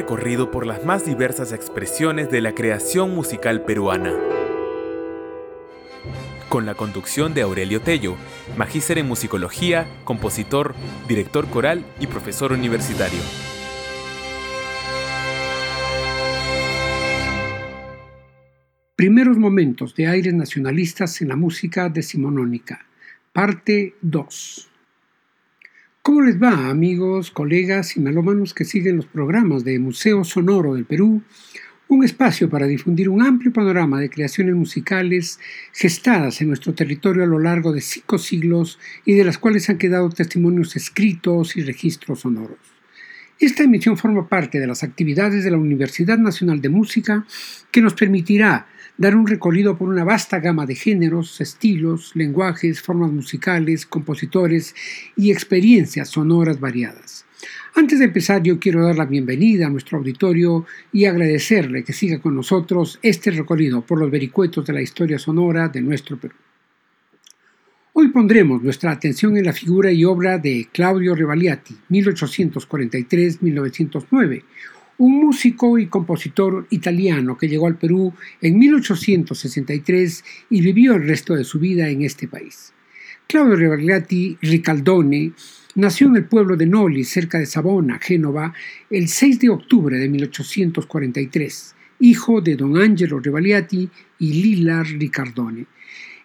Recorrido por las más diversas expresiones de la creación musical peruana. Con la conducción de Aurelio Tello, magíster en musicología, compositor, director coral y profesor universitario. Primeros momentos de aires nacionalistas en la música decimonónica, parte 2. ¿Cómo les va, amigos, colegas y melómanos que siguen los programas de Museo Sonoro del Perú? Un espacio para difundir un amplio panorama de creaciones musicales gestadas en nuestro territorio a lo largo de cinco siglos y de las cuales han quedado testimonios escritos y registros sonoros. Esta emisión forma parte de las actividades de la Universidad Nacional de Música que nos permitirá dar un recorrido por una vasta gama de géneros, estilos, lenguajes, formas musicales, compositores y experiencias sonoras variadas. Antes de empezar, yo quiero dar la bienvenida a nuestro auditorio y agradecerle que siga con nosotros este recorrido por los vericuetos de la historia sonora de nuestro Perú. Hoy pondremos nuestra atención en la figura y obra de Claudio Revaliati, 1843-1909, un músico y compositor italiano que llegó al Perú en 1863 y vivió el resto de su vida en este país. Claudio Revaliati Ricaldone nació en el pueblo de Noli, cerca de Savona, Génova, el 6 de octubre de 1843, hijo de don Angelo Revaliati y Lila Ricardone.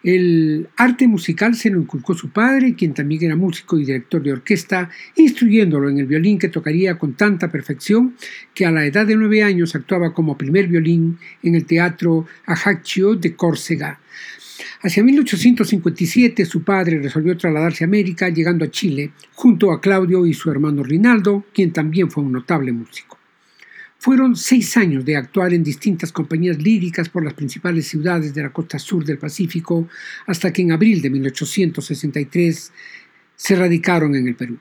El arte musical se lo inculcó su padre, quien también era músico y director de orquesta, instruyéndolo en el violín que tocaría con tanta perfección que a la edad de nueve años actuaba como primer violín en el teatro Ajaccio de Córcega. Hacia 1857 su padre resolvió trasladarse a América, llegando a Chile, junto a Claudio y su hermano Rinaldo, quien también fue un notable músico. Fueron seis años de actuar en distintas compañías líricas por las principales ciudades de la costa sur del Pacífico, hasta que en abril de 1863 se radicaron en el Perú.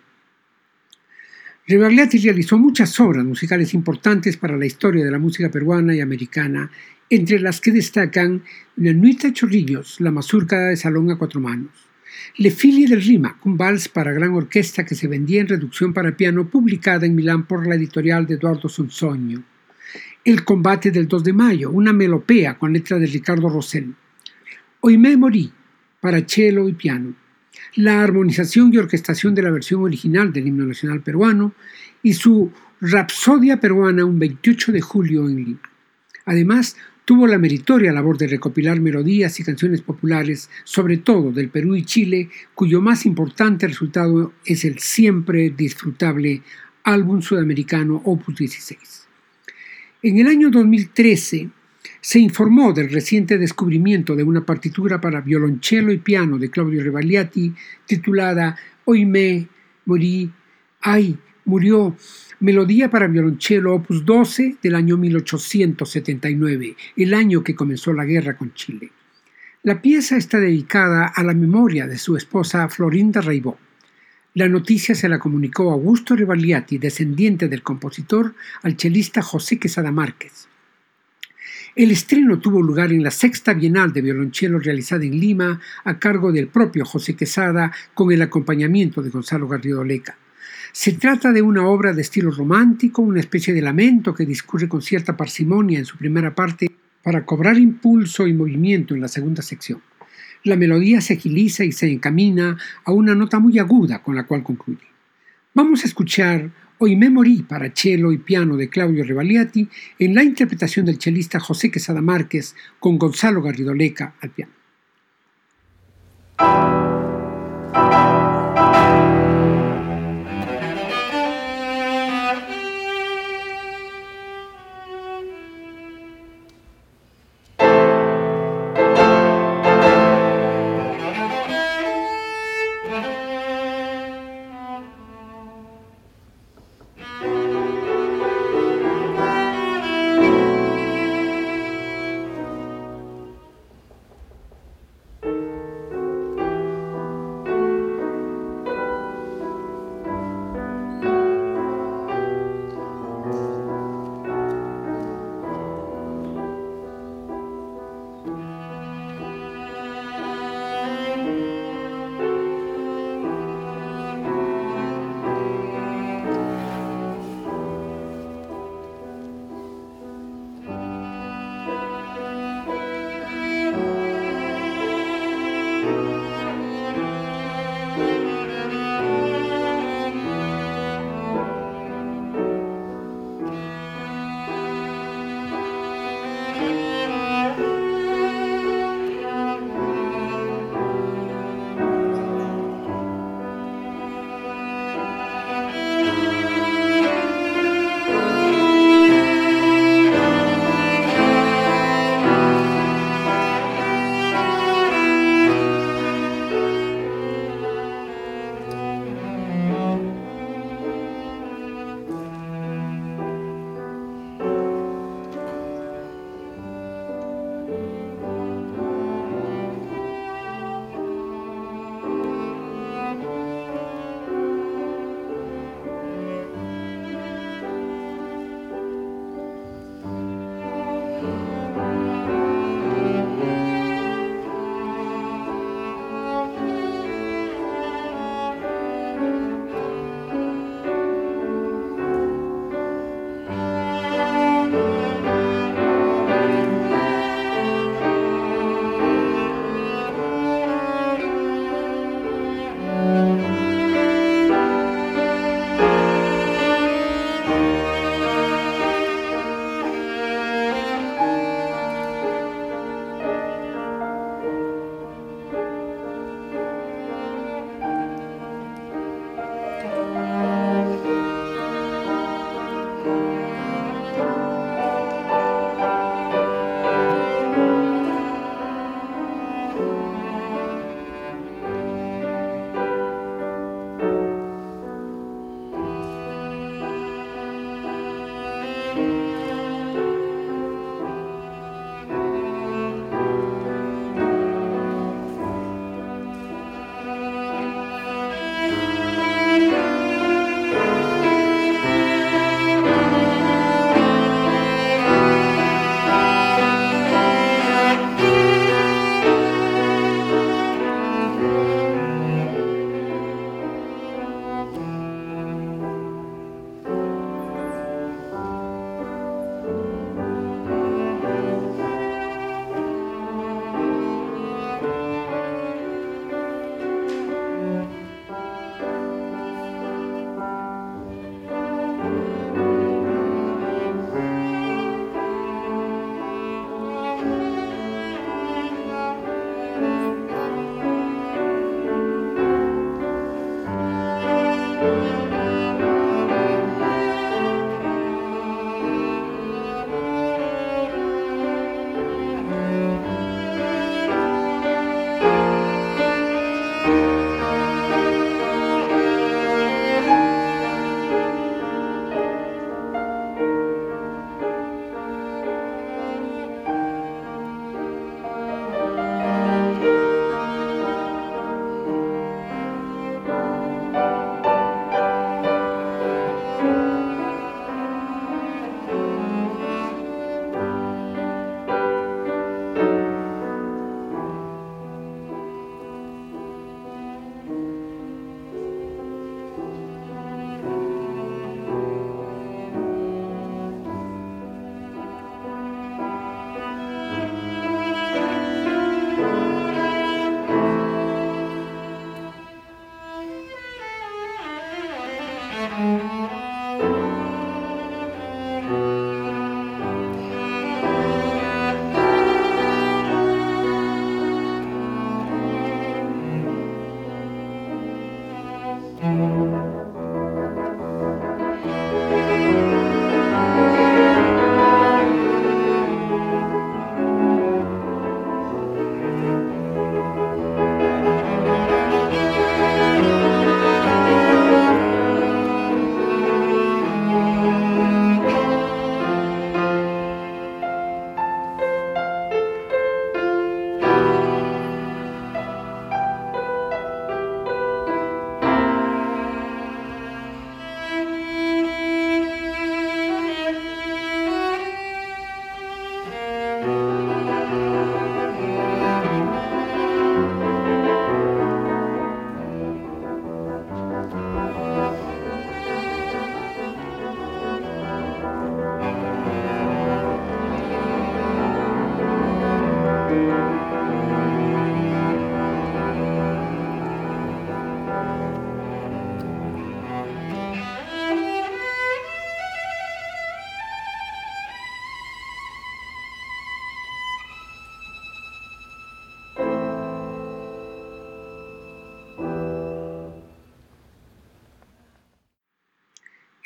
Rebagliati realizó muchas obras musicales importantes para la historia de la música peruana y americana, entre las que destacan La Nuita Chorrillos, la mazurca de salón a cuatro manos, le Figlie del Rima, un vals para gran orquesta que se vendía en reducción para piano, publicada en Milán por la editorial de Eduardo Sonsoño. El combate del 2 de mayo, una melopea con letra de Ricardo Rosell. Hoy me morí, para cello y piano. La armonización y orquestación de la versión original del himno nacional peruano y su Rapsodia peruana un 28 de julio en Lima. Además, Tuvo la meritoria labor de recopilar melodías y canciones populares, sobre todo del Perú y Chile, cuyo más importante resultado es el siempre disfrutable álbum sudamericano Opus 16. En el año 2013 se informó del reciente descubrimiento de una partitura para violonchelo y piano de Claudio Revaliati titulada Hoy me morí, ay, murió Melodía para violonchelo opus 12 del año 1879, el año que comenzó la guerra con Chile. La pieza está dedicada a la memoria de su esposa Florinda Reibó. La noticia se la comunicó Augusto Rivaliati, descendiente del compositor, al chelista José Quesada Márquez. El estreno tuvo lugar en la sexta Bienal de Violonchelo realizada en Lima a cargo del propio José Quesada con el acompañamiento de Gonzalo Garrido Leca. Se trata de una obra de estilo romántico, una especie de lamento que discurre con cierta parsimonia en su primera parte para cobrar impulso y movimiento en la segunda sección. La melodía se agiliza y se encamina a una nota muy aguda con la cual concluye. Vamos a escuchar Hoy me morí para cello y piano de Claudio Revaliati en la interpretación del chelista José Quesada Márquez con Gonzalo Garrido Leca al piano.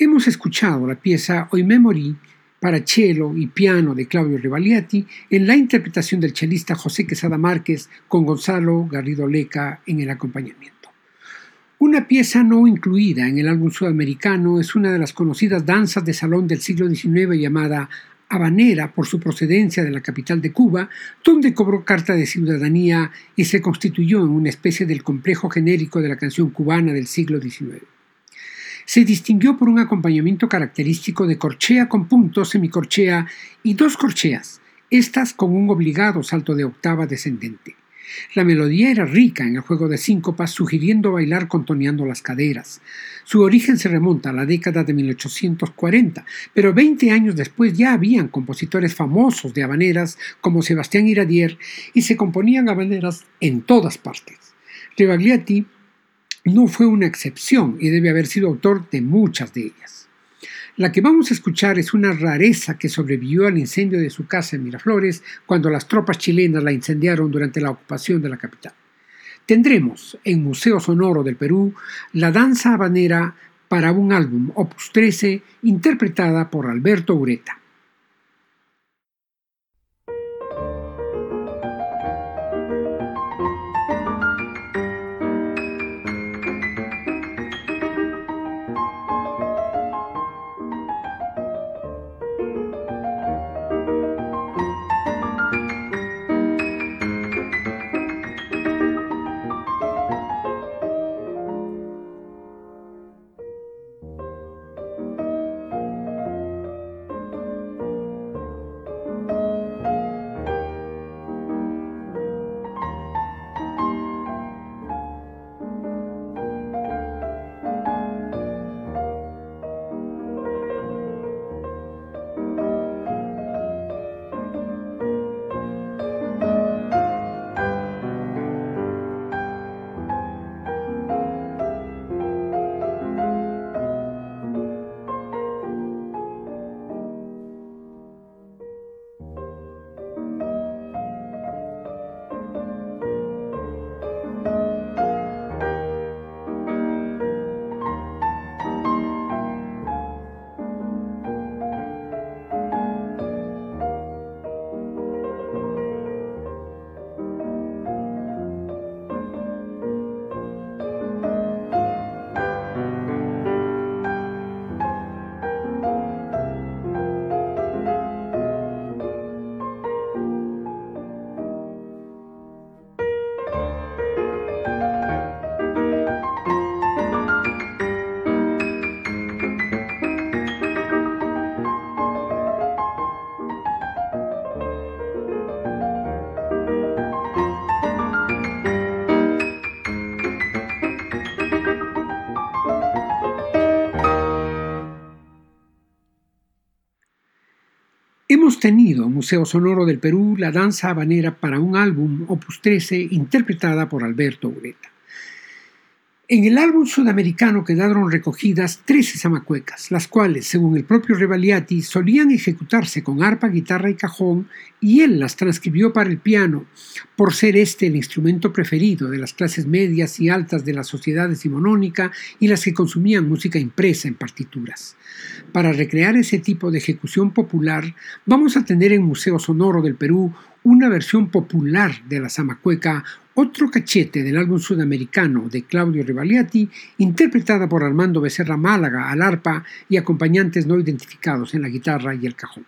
Hemos escuchado la pieza Hoy Memory para cello y piano de Claudio Rivaliati en la interpretación del chelista José Quesada Márquez con Gonzalo Garrido Leca en el acompañamiento. Una pieza no incluida en el álbum sudamericano es una de las conocidas danzas de salón del siglo XIX llamada habanera por su procedencia de la capital de Cuba, donde cobró carta de ciudadanía y se constituyó en una especie del complejo genérico de la canción cubana del siglo XIX se distinguió por un acompañamiento característico de corchea con punto, semicorchea y dos corcheas, estas con un obligado salto de octava descendente. La melodía era rica en el juego de síncopas, sugiriendo bailar contoneando las caderas. Su origen se remonta a la década de 1840, pero 20 años después ya habían compositores famosos de habaneras como Sebastián Iradier y se componían habaneras en todas partes. Rebagliati no fue una excepción y debe haber sido autor de muchas de ellas. La que vamos a escuchar es una rareza que sobrevivió al incendio de su casa en Miraflores cuando las tropas chilenas la incendiaron durante la ocupación de la capital. Tendremos en Museo Sonoro del Perú la danza habanera para un álbum Opus 13 interpretada por Alberto Ureta. Hemos tenido en Museo Sonoro del Perú la danza habanera para un álbum Opus 13 interpretada por Alberto Ureta. En el álbum sudamericano quedaron recogidas 13 zamacuecas, las cuales, según el propio Revaliati, solían ejecutarse con arpa, guitarra y cajón, y él las transcribió para el piano, por ser este el instrumento preferido de las clases medias y altas de la sociedad decimonónica y las que consumían música impresa en partituras. Para recrear ese tipo de ejecución popular, vamos a tener en Museo Sonoro del Perú una versión popular de la zamacueca otro cachete del álbum sudamericano de Claudio Rivaliati, interpretada por Armando Becerra Málaga al arpa y acompañantes no identificados en la guitarra y el cajón.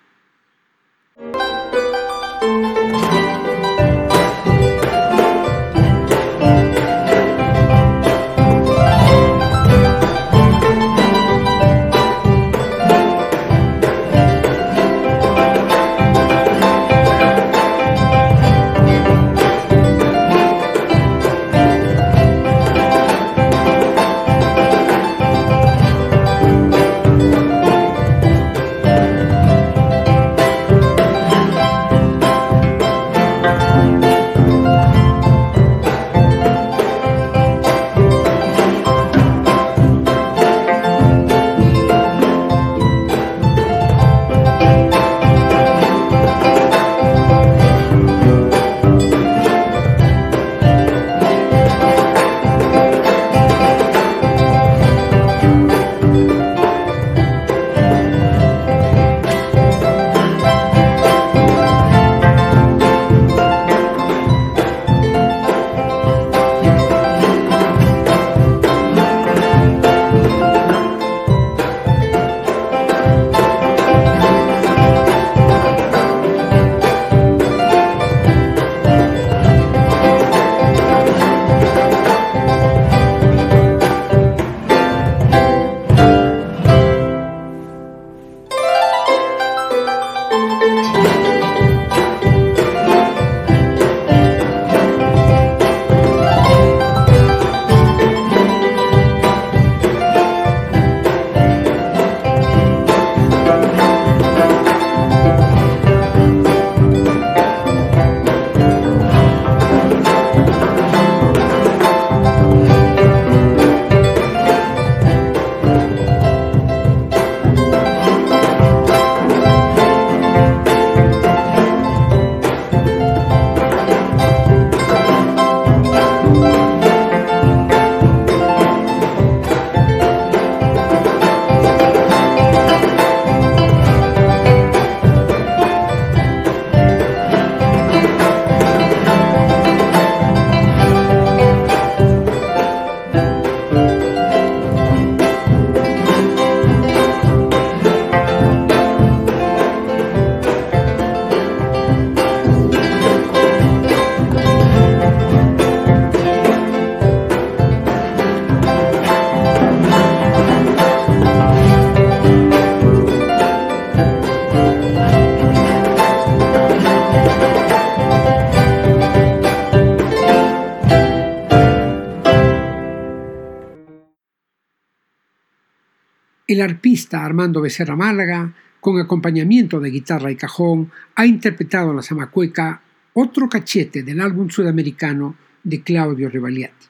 El arpista Armando Becerra Málaga, con acompañamiento de guitarra y cajón, ha interpretado la zamacueca Otro cachete del álbum sudamericano de Claudio Rivaliati.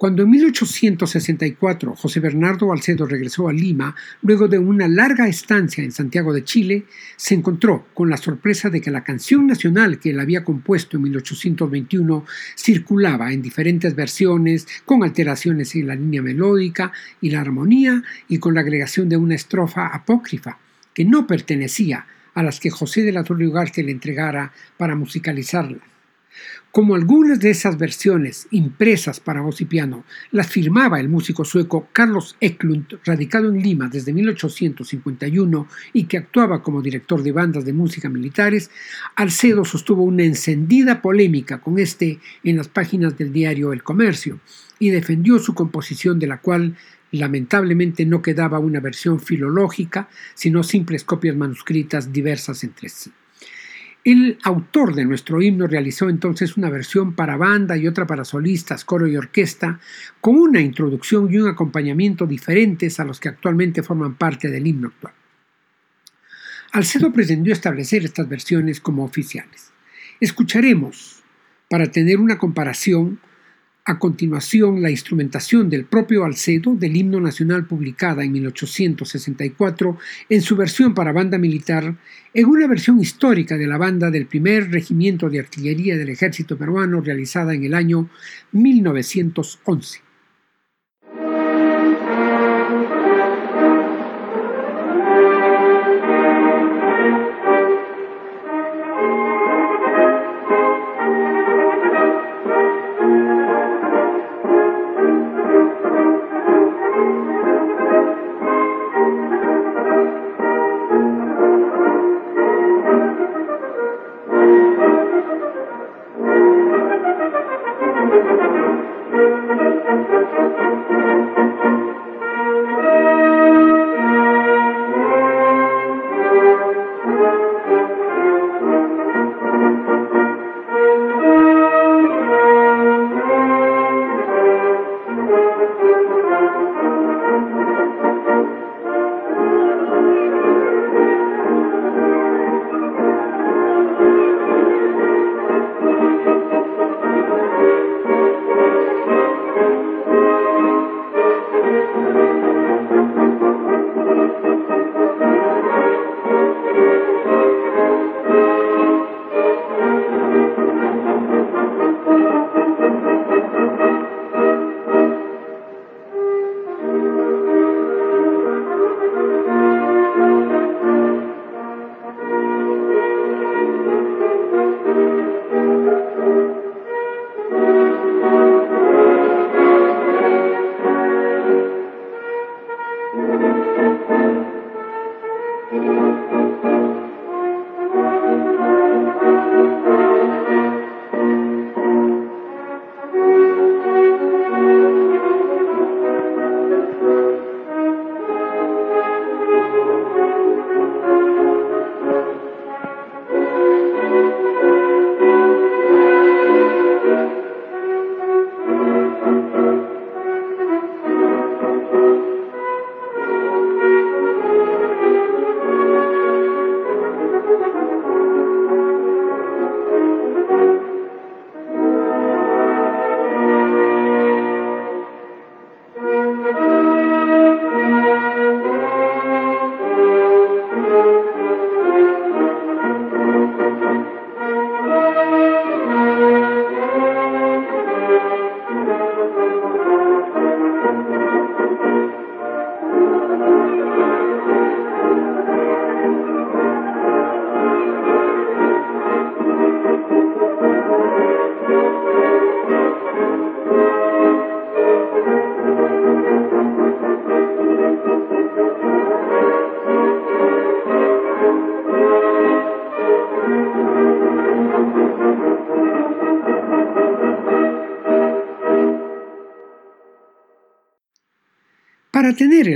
Cuando en 1864 José Bernardo Alcedo regresó a Lima, luego de una larga estancia en Santiago de Chile, se encontró con la sorpresa de que la canción nacional que él había compuesto en 1821 circulaba en diferentes versiones, con alteraciones en la línea melódica y la armonía, y con la agregación de una estrofa apócrifa, que no pertenecía a las que José de la Torre Ugarte le entregara para musicalizarla. Como algunas de esas versiones impresas para voz y piano las firmaba el músico sueco Carlos Eklund, radicado en Lima desde 1851 y que actuaba como director de bandas de música militares, Alcedo sostuvo una encendida polémica con este en las páginas del diario El Comercio y defendió su composición de la cual lamentablemente no quedaba una versión filológica, sino simples copias manuscritas diversas entre sí. El autor de nuestro himno realizó entonces una versión para banda y otra para solistas, coro y orquesta, con una introducción y un acompañamiento diferentes a los que actualmente forman parte del himno actual. Alcedo pretendió establecer estas versiones como oficiales. Escucharemos, para tener una comparación, a continuación, la instrumentación del propio Alcedo del himno nacional publicada en 1864 en su versión para banda militar, en una versión histórica de la banda del primer regimiento de artillería del ejército peruano realizada en el año 1911.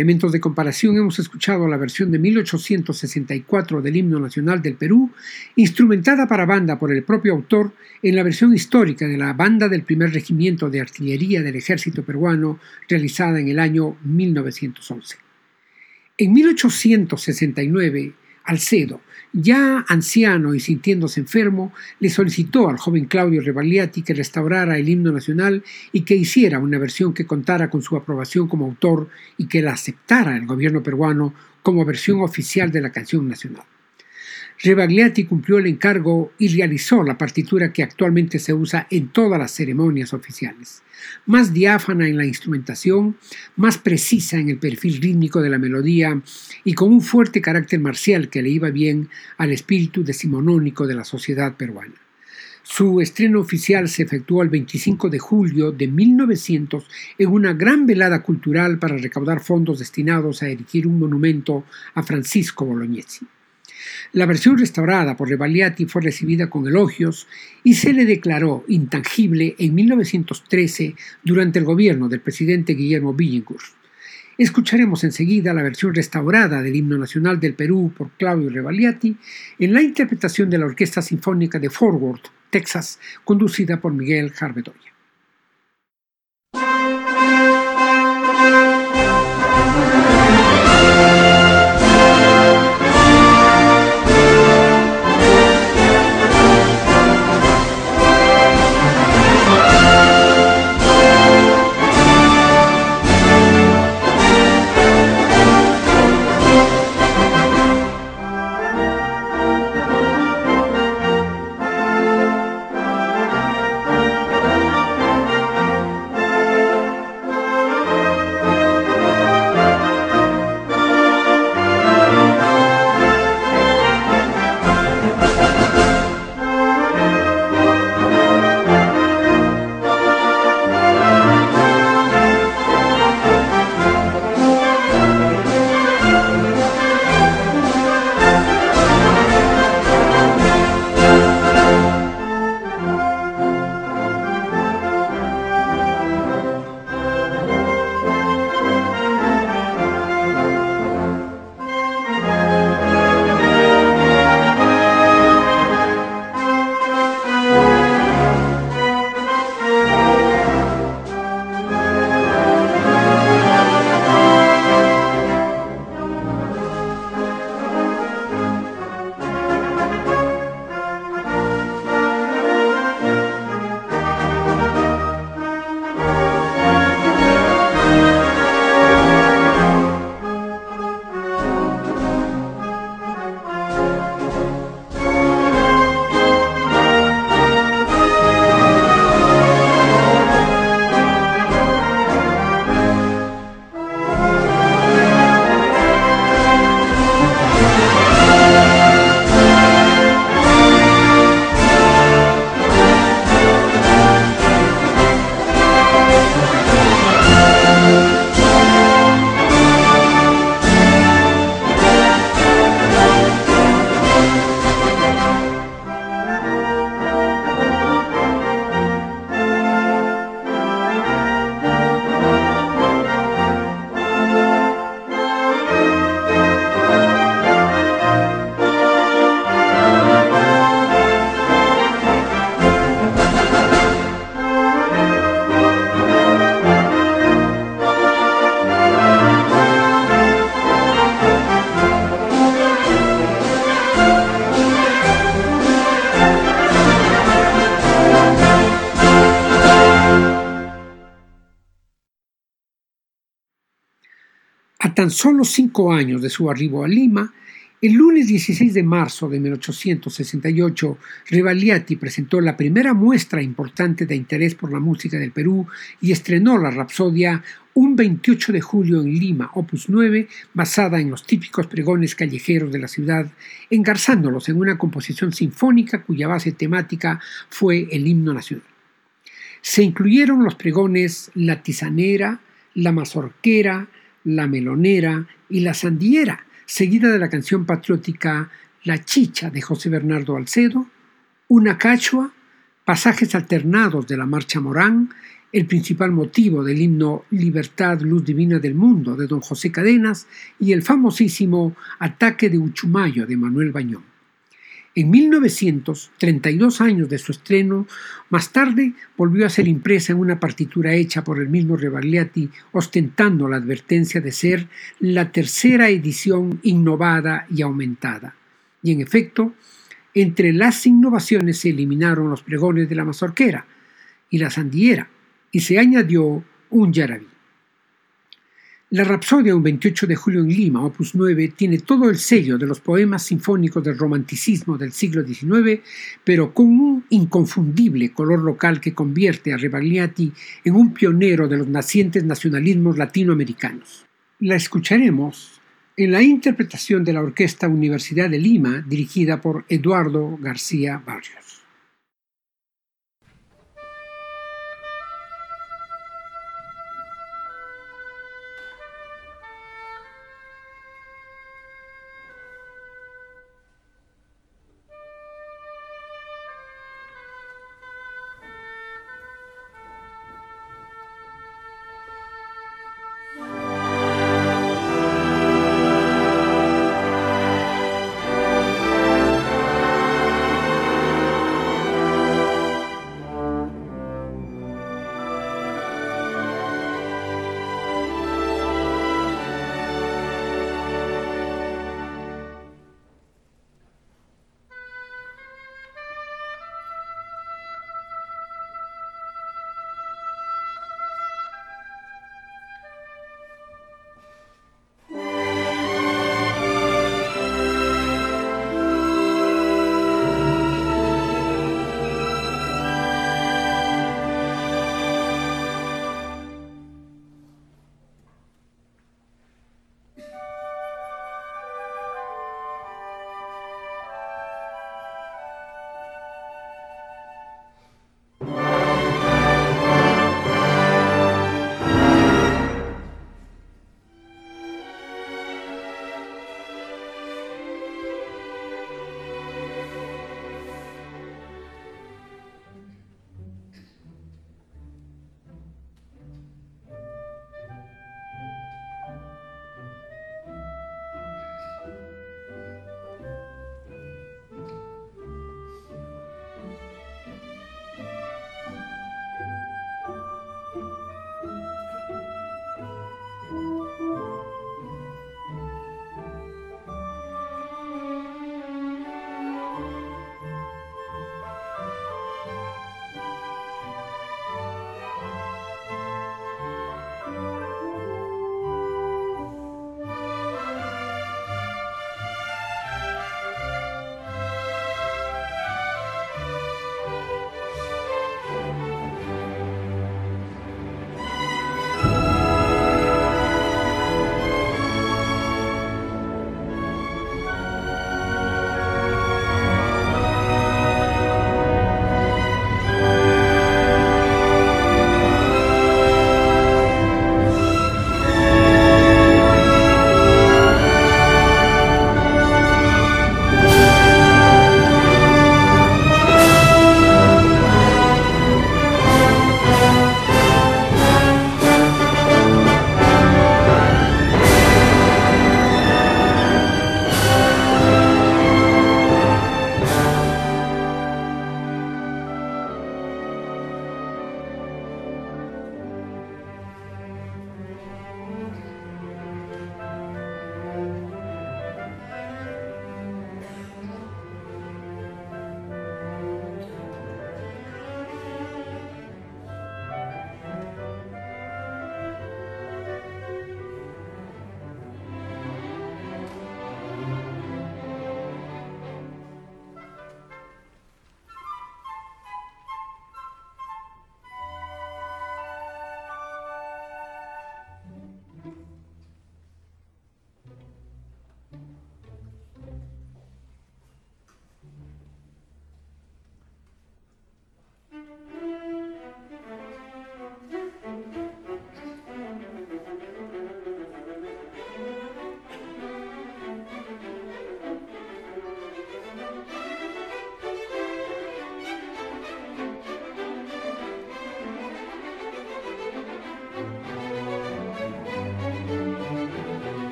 Elementos de comparación hemos escuchado la versión de 1864 del himno nacional del Perú, instrumentada para banda por el propio autor en la versión histórica de la banda del primer regimiento de artillería del ejército peruano realizada en el año 1911. En 1869, Alcedo, ya anciano y sintiéndose enfermo, le solicitó al joven Claudio Revaliati que restaurara el himno nacional y que hiciera una versión que contara con su aprobación como autor y que la aceptara el gobierno peruano como versión oficial de la canción nacional. Rebagliati cumplió el encargo y realizó la partitura que actualmente se usa en todas las ceremonias oficiales, más diáfana en la instrumentación, más precisa en el perfil rítmico de la melodía y con un fuerte carácter marcial que le iba bien al espíritu decimonónico de la sociedad peruana. Su estreno oficial se efectuó el 25 de julio de 1900 en una gran velada cultural para recaudar fondos destinados a erigir un monumento a Francisco Bolognesi. La versión restaurada por Revaliati fue recibida con elogios y se le declaró intangible en 1913 durante el gobierno del presidente Guillermo Billinghurst. Escucharemos enseguida la versión restaurada del himno nacional del Perú por Claudio Revaliati en la interpretación de la Orquesta Sinfónica de Fort Worth, Texas, conducida por Miguel Jarbedoya. Tan solo cinco años de su arribo a Lima, el lunes 16 de marzo de 1868, Rivaliati presentó la primera muestra importante de interés por la música del Perú y estrenó la Rapsodia un 28 de julio en Lima, opus 9, basada en los típicos pregones callejeros de la ciudad, engarzándolos en una composición sinfónica cuya base temática fue el himno nacional. Se incluyeron los pregones La Tizanera, La Mazorquera, la Melonera y La Sandiera, seguida de la canción patriótica La Chicha de José Bernardo Alcedo, Una Cachua, pasajes alternados de la Marcha Morán, el principal motivo del himno Libertad, Luz Divina del Mundo de don José Cadenas y el famosísimo Ataque de Uchumayo de Manuel Bañón. En 1900, 32 años de su estreno, más tarde volvió a ser impresa en una partitura hecha por el mismo Rebagliati, ostentando la advertencia de ser la tercera edición innovada y aumentada. Y en efecto, entre las innovaciones se eliminaron los pregones de la mazorquera y la sandiera, y se añadió un yarabí. La Rapsodia, un 28 de julio en Lima, opus 9, tiene todo el sello de los poemas sinfónicos del romanticismo del siglo XIX, pero con un inconfundible color local que convierte a Rebagliati en un pionero de los nacientes nacionalismos latinoamericanos. La escucharemos en la interpretación de la Orquesta Universidad de Lima, dirigida por Eduardo García Barrios.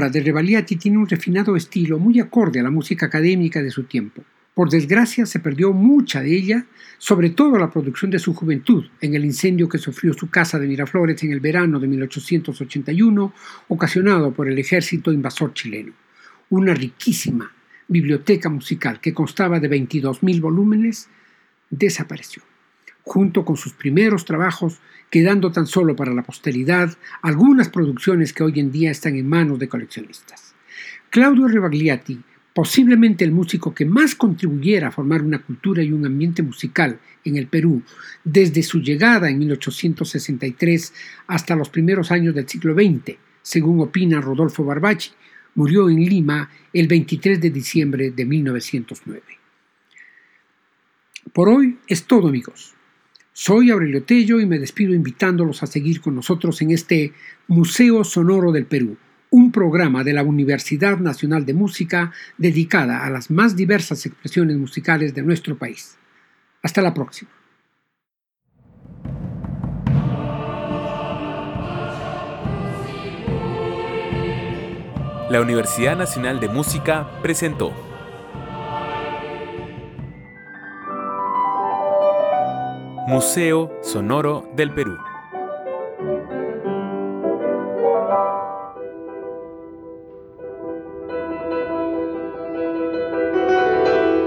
Obra de Rebagliati tiene un refinado estilo muy acorde a la música académica de su tiempo. Por desgracia se perdió mucha de ella, sobre todo la producción de su juventud, en el incendio que sufrió su casa de Miraflores en el verano de 1881, ocasionado por el ejército invasor chileno. Una riquísima biblioteca musical que constaba de 22.000 volúmenes desapareció, junto con sus primeros trabajos quedando tan solo para la posteridad algunas producciones que hoy en día están en manos de coleccionistas. Claudio Rebagliati, posiblemente el músico que más contribuyera a formar una cultura y un ambiente musical en el Perú desde su llegada en 1863 hasta los primeros años del siglo XX, según opina Rodolfo Barbacci, murió en Lima el 23 de diciembre de 1909. Por hoy es todo amigos. Soy Aurelio Tello y me despido invitándolos a seguir con nosotros en este Museo Sonoro del Perú, un programa de la Universidad Nacional de Música dedicada a las más diversas expresiones musicales de nuestro país. Hasta la próxima. La Universidad Nacional de Música presentó Museo Sonoro del Perú.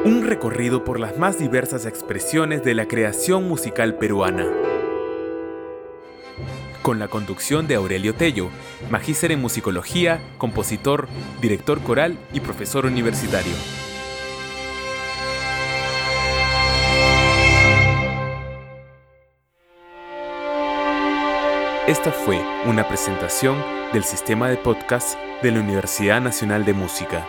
Un recorrido por las más diversas expresiones de la creación musical peruana. Con la conducción de Aurelio Tello, magíster en musicología, compositor, director coral y profesor universitario. Esta fue una presentación del sistema de podcast de la Universidad Nacional de Música.